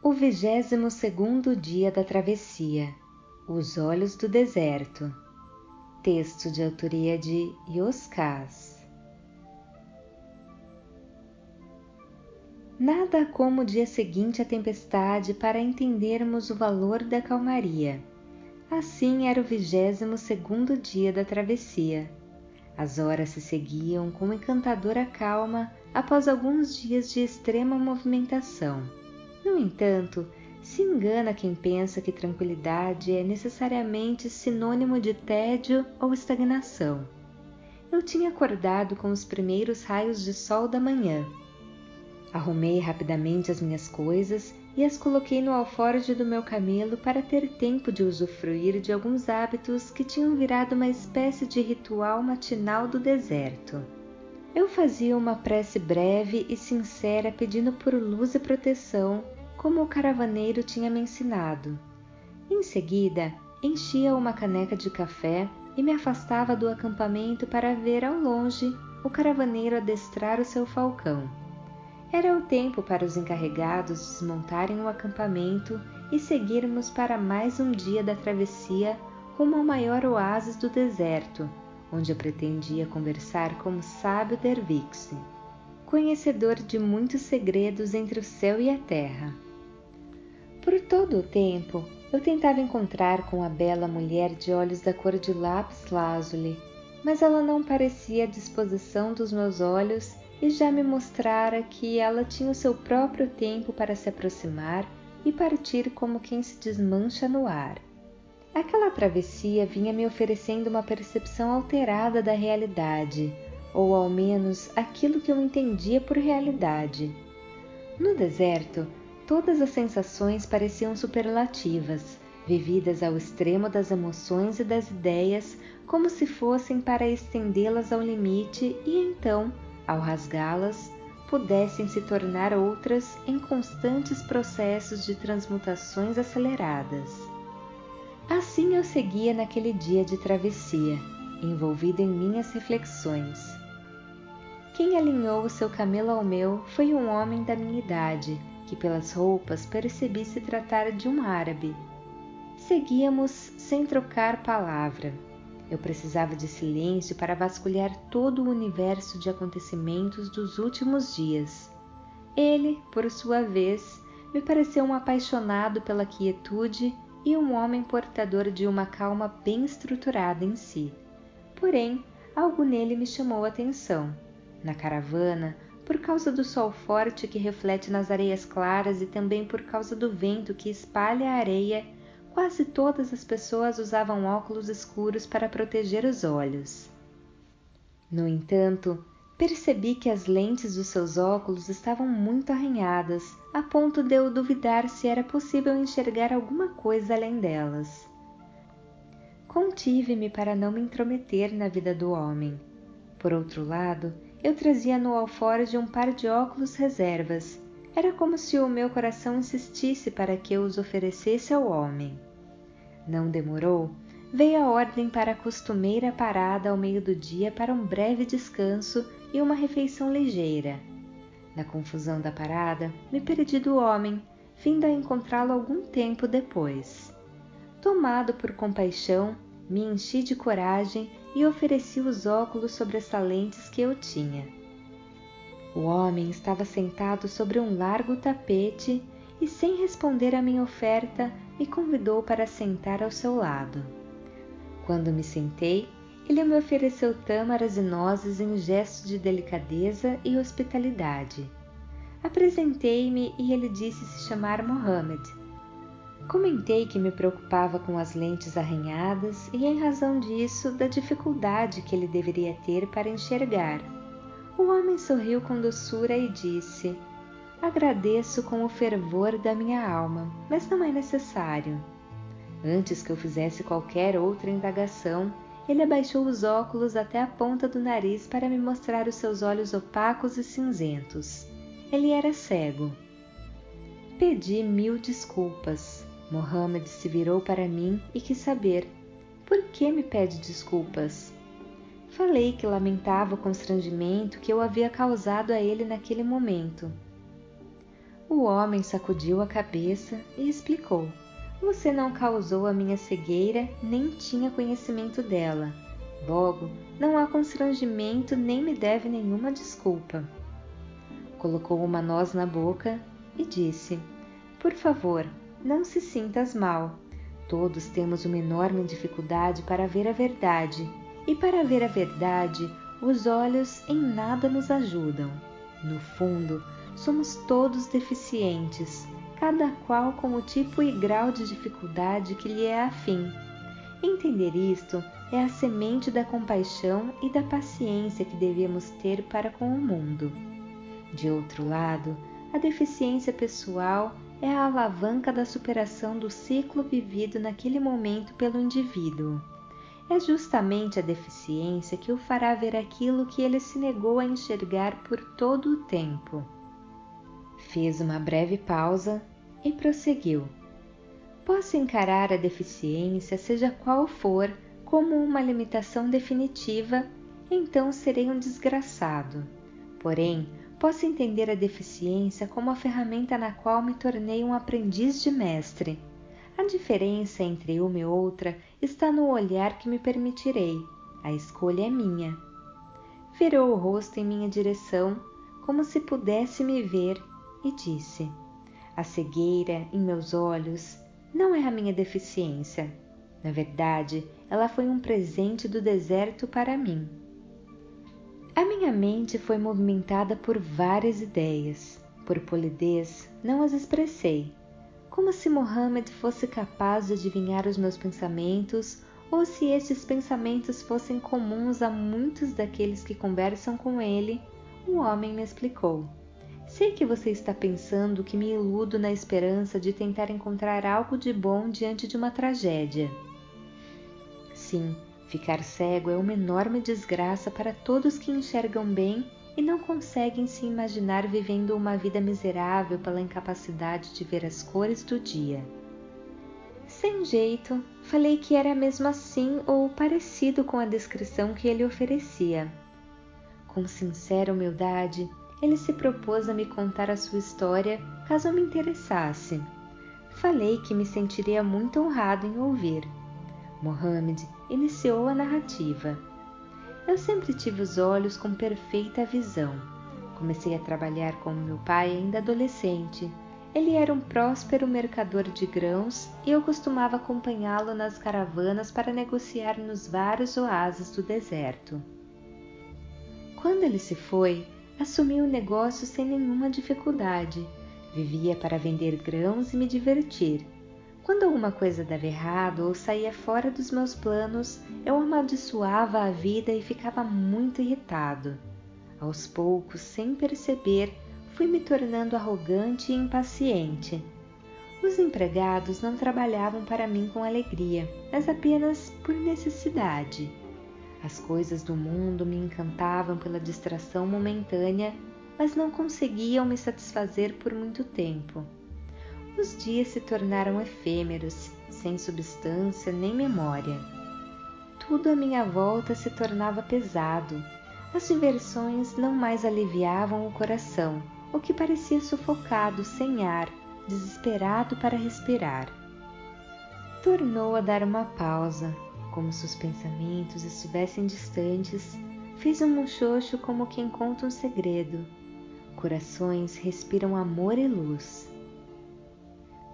O vigésimo segundo dia da travessia Os Olhos do Deserto Texto de autoria de Yoskaz Nada como o dia seguinte à tempestade para entendermos o valor da calmaria. Assim era o vigésimo segundo dia da travessia. As horas se seguiam com encantadora calma após alguns dias de extrema movimentação. No entanto, se engana quem pensa que tranquilidade é necessariamente sinônimo de tédio ou estagnação. Eu tinha acordado com os primeiros raios de sol da manhã. Arrumei rapidamente as minhas coisas e as coloquei no alforje do meu camelo para ter tempo de usufruir de alguns hábitos que tinham virado uma espécie de ritual matinal do deserto. Eu fazia uma prece breve e sincera pedindo por luz e proteção como o caravaneiro tinha me ensinado. Em seguida, enchia uma caneca de café e me afastava do acampamento para ver ao longe o caravaneiro adestrar o seu falcão. Era o tempo para os encarregados desmontarem o acampamento e seguirmos para mais um dia da travessia rumo ao maior oásis do deserto, onde eu pretendia conversar com o sábio Dervixi, conhecedor de muitos segredos entre o céu e a terra. Por todo o tempo, eu tentava encontrar com a bela mulher de olhos da cor de lápis lazuli, mas ela não parecia à disposição dos meus olhos e já me mostrara que ela tinha o seu próprio tempo para se aproximar e partir como quem se desmancha no ar. Aquela travessia vinha me oferecendo uma percepção alterada da realidade, ou ao menos aquilo que eu entendia por realidade. No deserto, Todas as sensações pareciam superlativas, vividas ao extremo das emoções e das ideias, como se fossem para estendê-las ao limite e então, ao rasgá-las, pudessem se tornar outras em constantes processos de transmutações aceleradas. Assim eu seguia naquele dia de travessia, envolvido em minhas reflexões. Quem alinhou o seu camelo ao meu foi um homem da minha idade, que pelas roupas percebi se tratar de um árabe. Seguíamos sem trocar palavra. Eu precisava de silêncio para vasculhar todo o universo de acontecimentos dos últimos dias. Ele, por sua vez, me pareceu um apaixonado pela quietude e um homem portador de uma calma bem estruturada em si. Porém, algo nele me chamou a atenção. Na caravana, por causa do sol forte que reflete nas areias claras e também por causa do vento que espalha a areia, quase todas as pessoas usavam óculos escuros para proteger os olhos. No entanto, percebi que as lentes dos seus óculos estavam muito arranhadas, a ponto de eu duvidar se era possível enxergar alguma coisa além delas. Contive-me para não me intrometer na vida do homem. Por outro lado, eu trazia no alforje um par de óculos reservas. Era como se o meu coração insistisse para que eu os oferecesse ao homem. Não demorou, veio a ordem para a costumeira parada ao meio do dia para um breve descanso e uma refeição ligeira. Na confusão da parada, me perdi do homem, vindo a encontrá-lo algum tempo depois. Tomado por compaixão, me enchi de coragem e ofereci os óculos sobressalentes que eu tinha. O homem estava sentado sobre um largo tapete e, sem responder à minha oferta, me convidou para sentar ao seu lado. Quando me sentei, ele me ofereceu tâmaras e nozes em gesto de delicadeza e hospitalidade. Apresentei-me e ele disse se chamar Mohammed Comentei que me preocupava com as lentes arranhadas e, em razão disso, da dificuldade que ele deveria ter para enxergar. O homem sorriu com doçura e disse: Agradeço com o fervor da minha alma, mas não é necessário. Antes que eu fizesse qualquer outra indagação, ele abaixou os óculos até a ponta do nariz para me mostrar os seus olhos opacos e cinzentos. Ele era cego. Pedi mil desculpas. Mohammed se virou para mim e quis saber: por que me pede desculpas? Falei que lamentava o constrangimento que eu havia causado a ele naquele momento. O homem sacudiu a cabeça e explicou: Você não causou a minha cegueira, nem tinha conhecimento dela. Logo, não há constrangimento nem me deve nenhuma desculpa. Colocou uma noz na boca e disse: Por favor, não se sintas mal. Todos temos uma enorme dificuldade para ver a verdade, e para ver a verdade, os olhos em nada nos ajudam. No fundo, somos todos deficientes, cada qual com o tipo e grau de dificuldade que lhe é afim. Entender isto é a semente da compaixão e da paciência que devemos ter para com o mundo. De outro lado, a deficiência pessoal é a alavanca da superação do ciclo vivido naquele momento pelo indivíduo. É justamente a deficiência que o fará ver aquilo que ele se negou a enxergar por todo o tempo. Fez uma breve pausa e prosseguiu. Posso encarar a deficiência, seja qual for, como uma limitação definitiva, então serei um desgraçado. Porém, posso entender a deficiência como a ferramenta na qual me tornei um aprendiz de mestre. A diferença entre uma e outra está no olhar que me permitirei. A escolha é minha. Virou o rosto em minha direção, como se pudesse me ver, e disse: A cegueira em meus olhos não é a minha deficiência. Na verdade, ela foi um presente do deserto para mim. A minha mente foi movimentada por várias ideias. Por polidez, não as expressei, como se Mohammed fosse capaz de adivinhar os meus pensamentos ou se esses pensamentos fossem comuns a muitos daqueles que conversam com ele. O homem me explicou. Sei que você está pensando que me iludo na esperança de tentar encontrar algo de bom diante de uma tragédia. Sim, Ficar cego é uma enorme desgraça para todos que enxergam bem e não conseguem se imaginar vivendo uma vida miserável pela incapacidade de ver as cores do dia. Sem jeito, falei que era mesmo assim ou parecido com a descrição que ele oferecia. Com sincera humildade, ele se propôs a me contar a sua história caso me interessasse. Falei que me sentiria muito honrado em ouvir. Mohammed iniciou a narrativa. Eu sempre tive os olhos com perfeita visão. Comecei a trabalhar com meu pai ainda adolescente. Ele era um próspero mercador de grãos e eu costumava acompanhá-lo nas caravanas para negociar nos vários oásis do deserto. Quando ele se foi, assumi o negócio sem nenhuma dificuldade. Vivia para vender grãos e me divertir quando alguma coisa dava errado ou saía fora dos meus planos, eu amaldiçoava a vida e ficava muito irritado. Aos poucos, sem perceber, fui me tornando arrogante e impaciente. Os empregados não trabalhavam para mim com alegria, mas apenas por necessidade. As coisas do mundo me encantavam pela distração momentânea, mas não conseguiam me satisfazer por muito tempo os dias se tornaram efêmeros, sem substância nem memória. Tudo à minha volta se tornava pesado. As diversões não mais aliviavam o coração, o que parecia sufocado, sem ar, desesperado para respirar. Tornou a dar uma pausa, como se os pensamentos estivessem distantes, fez um muxoxo como quem conta um segredo. Corações respiram amor e luz.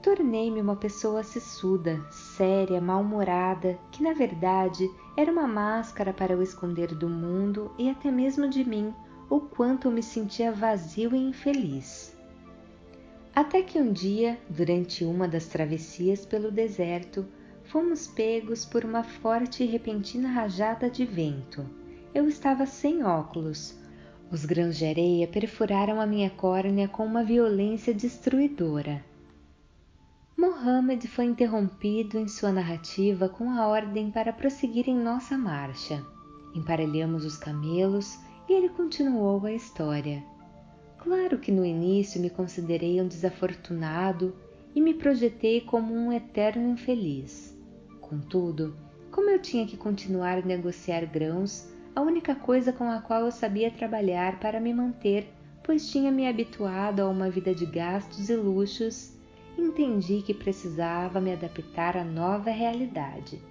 Tornei-me uma pessoa sissuda, séria, mal-humorada, que na verdade era uma máscara para o esconder do mundo e até mesmo de mim o quanto eu me sentia vazio e infeliz. Até que um dia, durante uma das travessias pelo deserto, fomos pegos por uma forte e repentina rajada de vento. Eu estava sem óculos. Os grãos de areia perfuraram a minha córnea com uma violência destruidora. Mohammed foi interrompido em sua narrativa com a ordem para prosseguir em nossa marcha. Emparelhamos os camelos e ele continuou a história. Claro que no início me considerei um desafortunado e me projetei como um eterno infeliz. Contudo, como eu tinha que continuar a negociar grãos, a única coisa com a qual eu sabia trabalhar para me manter pois tinha me habituado a uma vida de gastos e luxos, entendi que precisava me adaptar à nova realidade.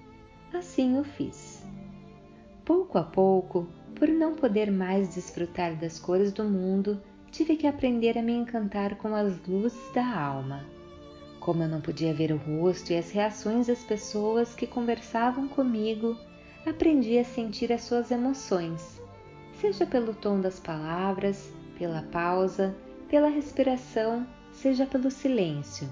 Assim o fiz. Pouco a pouco, por não poder mais desfrutar das cores do mundo, tive que aprender a me encantar com as luzes da alma. Como eu não podia ver o rosto e as reações das pessoas que conversavam comigo, aprendi a sentir as suas emoções, seja pelo tom das palavras, pela pausa, pela respiração, seja pelo silêncio.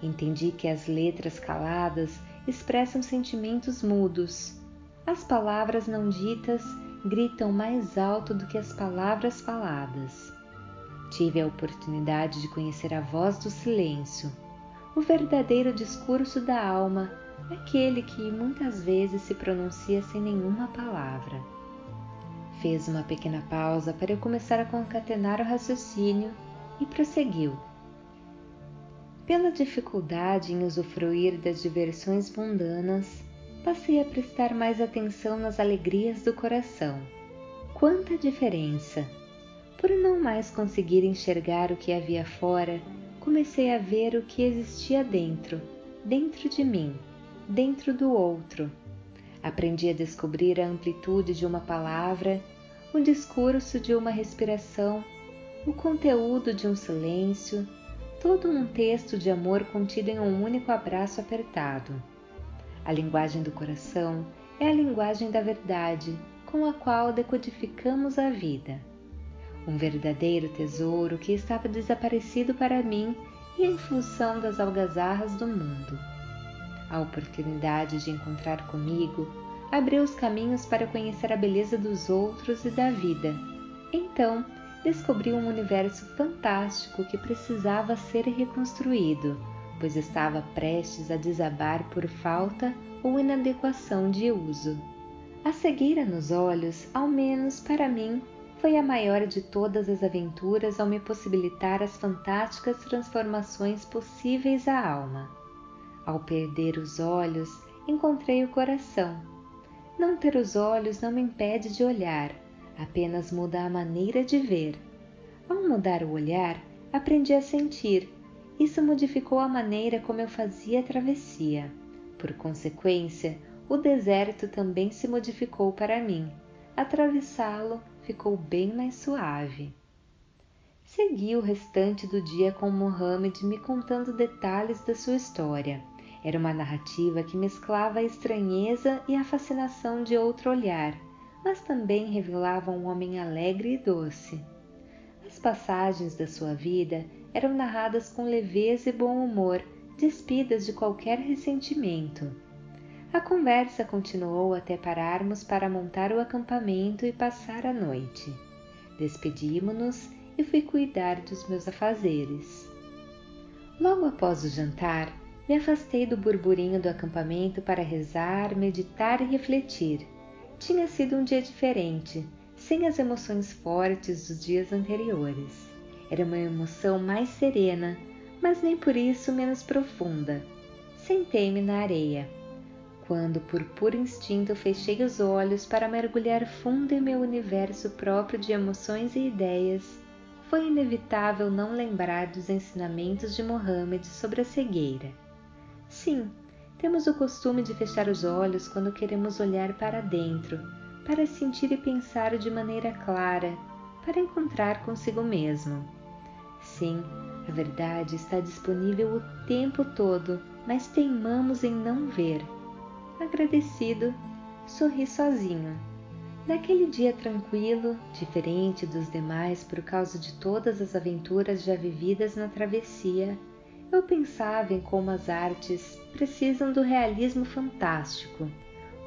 Entendi que as letras caladas expressam sentimentos mudos. As palavras não ditas gritam mais alto do que as palavras faladas. Tive a oportunidade de conhecer a voz do silêncio, o verdadeiro discurso da alma, aquele que muitas vezes se pronuncia sem nenhuma palavra. Fez uma pequena pausa para eu começar a concatenar o raciocínio e prosseguiu. Pela dificuldade em usufruir das diversões mundanas, passei a prestar mais atenção nas alegrias do coração. Quanta diferença! Por não mais conseguir enxergar o que havia fora, comecei a ver o que existia dentro, dentro de mim, dentro do outro. Aprendi a descobrir a amplitude de uma palavra o discurso de uma respiração, o conteúdo de um silêncio, todo um texto de amor contido em um único abraço apertado. A linguagem do coração é a linguagem da verdade com a qual decodificamos a vida. Um verdadeiro tesouro que estava desaparecido para mim e em função das algazarras do mundo. A oportunidade de encontrar comigo abriu os caminhos para conhecer a beleza dos outros e da vida. Então, descobri um universo fantástico que precisava ser reconstruído, pois estava prestes a desabar por falta ou inadequação de uso. A cegueira nos olhos, ao menos para mim, foi a maior de todas as aventuras ao me possibilitar as fantásticas transformações possíveis à alma. Ao perder os olhos, encontrei o coração não ter os olhos não me impede de olhar, apenas muda a maneira de ver. Ao mudar o olhar, aprendi a sentir. Isso modificou a maneira como eu fazia a travessia. Por consequência, o deserto também se modificou para mim. Atravessá-lo ficou bem mais suave. Segui o restante do dia com Mohammed me contando detalhes da sua história era uma narrativa que mesclava a estranheza e a fascinação de outro olhar, mas também revelava um homem alegre e doce. As passagens da sua vida eram narradas com leveza e bom humor, despidas de qualquer ressentimento. A conversa continuou até pararmos para montar o acampamento e passar a noite. Despedimo-nos e fui cuidar dos meus afazeres. Logo após o jantar, me afastei do burburinho do acampamento para rezar, meditar e refletir. Tinha sido um dia diferente, sem as emoções fortes dos dias anteriores. Era uma emoção mais serena, mas nem por isso menos profunda. Sentei-me na areia. Quando, por puro instinto, fechei os olhos para mergulhar fundo em meu universo próprio de emoções e ideias, foi inevitável não lembrar dos ensinamentos de Mohammed sobre a cegueira. Sim, temos o costume de fechar os olhos quando queremos olhar para dentro, para sentir e pensar de maneira clara, para encontrar consigo mesmo. Sim, a verdade está disponível o tempo todo, mas teimamos em não ver. Agradecido, sorri sozinho. Naquele dia tranquilo, diferente dos demais por causa de todas as aventuras já vividas na travessia, eu pensava em como as artes precisam do realismo fantástico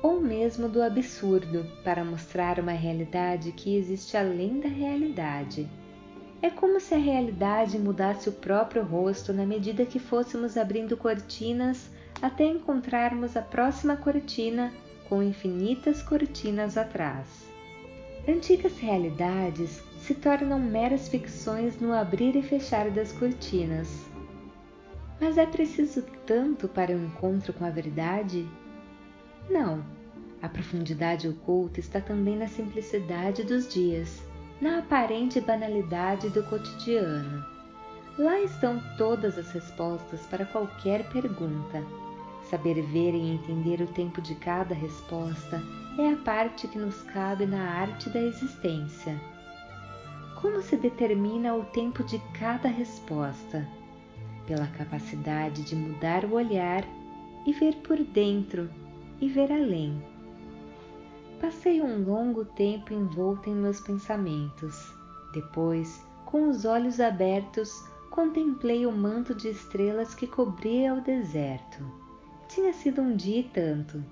ou mesmo do absurdo para mostrar uma realidade que existe além da realidade. É como se a realidade mudasse o próprio rosto na medida que fôssemos abrindo cortinas até encontrarmos a próxima cortina com infinitas cortinas atrás. Antigas realidades se tornam meras ficções no abrir e fechar das cortinas mas é preciso tanto para o um encontro com a verdade? Não. A profundidade oculta está também na simplicidade dos dias. na aparente banalidade do cotidiano. Lá estão todas as respostas para qualquer pergunta. Saber ver e entender o tempo de cada resposta é a parte que nos cabe na arte da existência. Como se determina o tempo de cada resposta? Pela capacidade de mudar o olhar e ver por dentro e ver além. Passei um longo tempo envolta em meus pensamentos. Depois, com os olhos abertos, contemplei o manto de estrelas que cobria o deserto. Tinha sido um dia e tanto.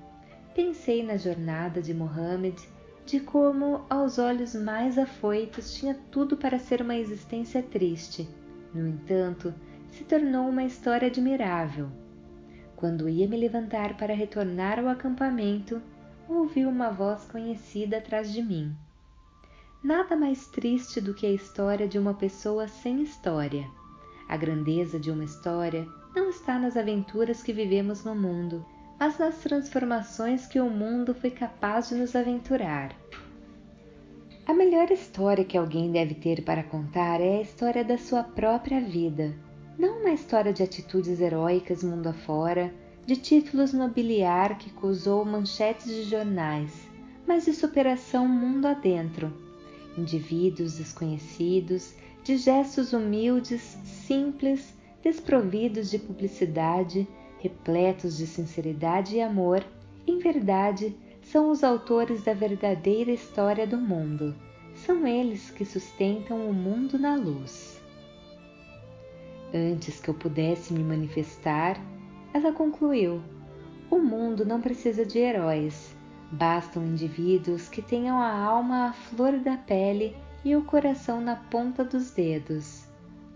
Pensei na jornada de Mohammed, de como, aos olhos mais afoitos, tinha tudo para ser uma existência triste. No entanto, se tornou uma história admirável. Quando ia me levantar para retornar ao acampamento, ouvi uma voz conhecida atrás de mim. Nada mais triste do que a história de uma pessoa sem história. A grandeza de uma história não está nas aventuras que vivemos no mundo, mas nas transformações que o mundo foi capaz de nos aventurar. A melhor história que alguém deve ter para contar é a história da sua própria vida, não uma história de atitudes heróicas mundo afora, de títulos nobiliar que causou manchetes de jornais, mas de superação mundo adentro. Indivíduos desconhecidos, de gestos humildes, simples, desprovidos de publicidade, repletos de sinceridade e amor, em verdade, são os autores da verdadeira história do mundo. São eles que sustentam o mundo na luz. Antes que eu pudesse me manifestar, ela concluiu: O mundo não precisa de heróis. Bastam indivíduos que tenham a alma à flor da pele e o coração na ponta dos dedos.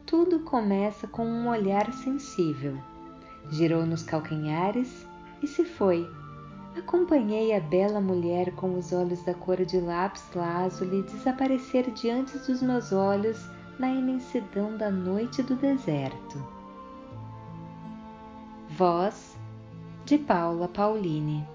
Tudo começa com um olhar sensível. Girou nos calcanhares e se foi. Acompanhei a bela mulher com os olhos da cor de lápis lazuli desaparecer diante dos meus olhos na imensidão da noite do deserto. Voz de Paula Pauline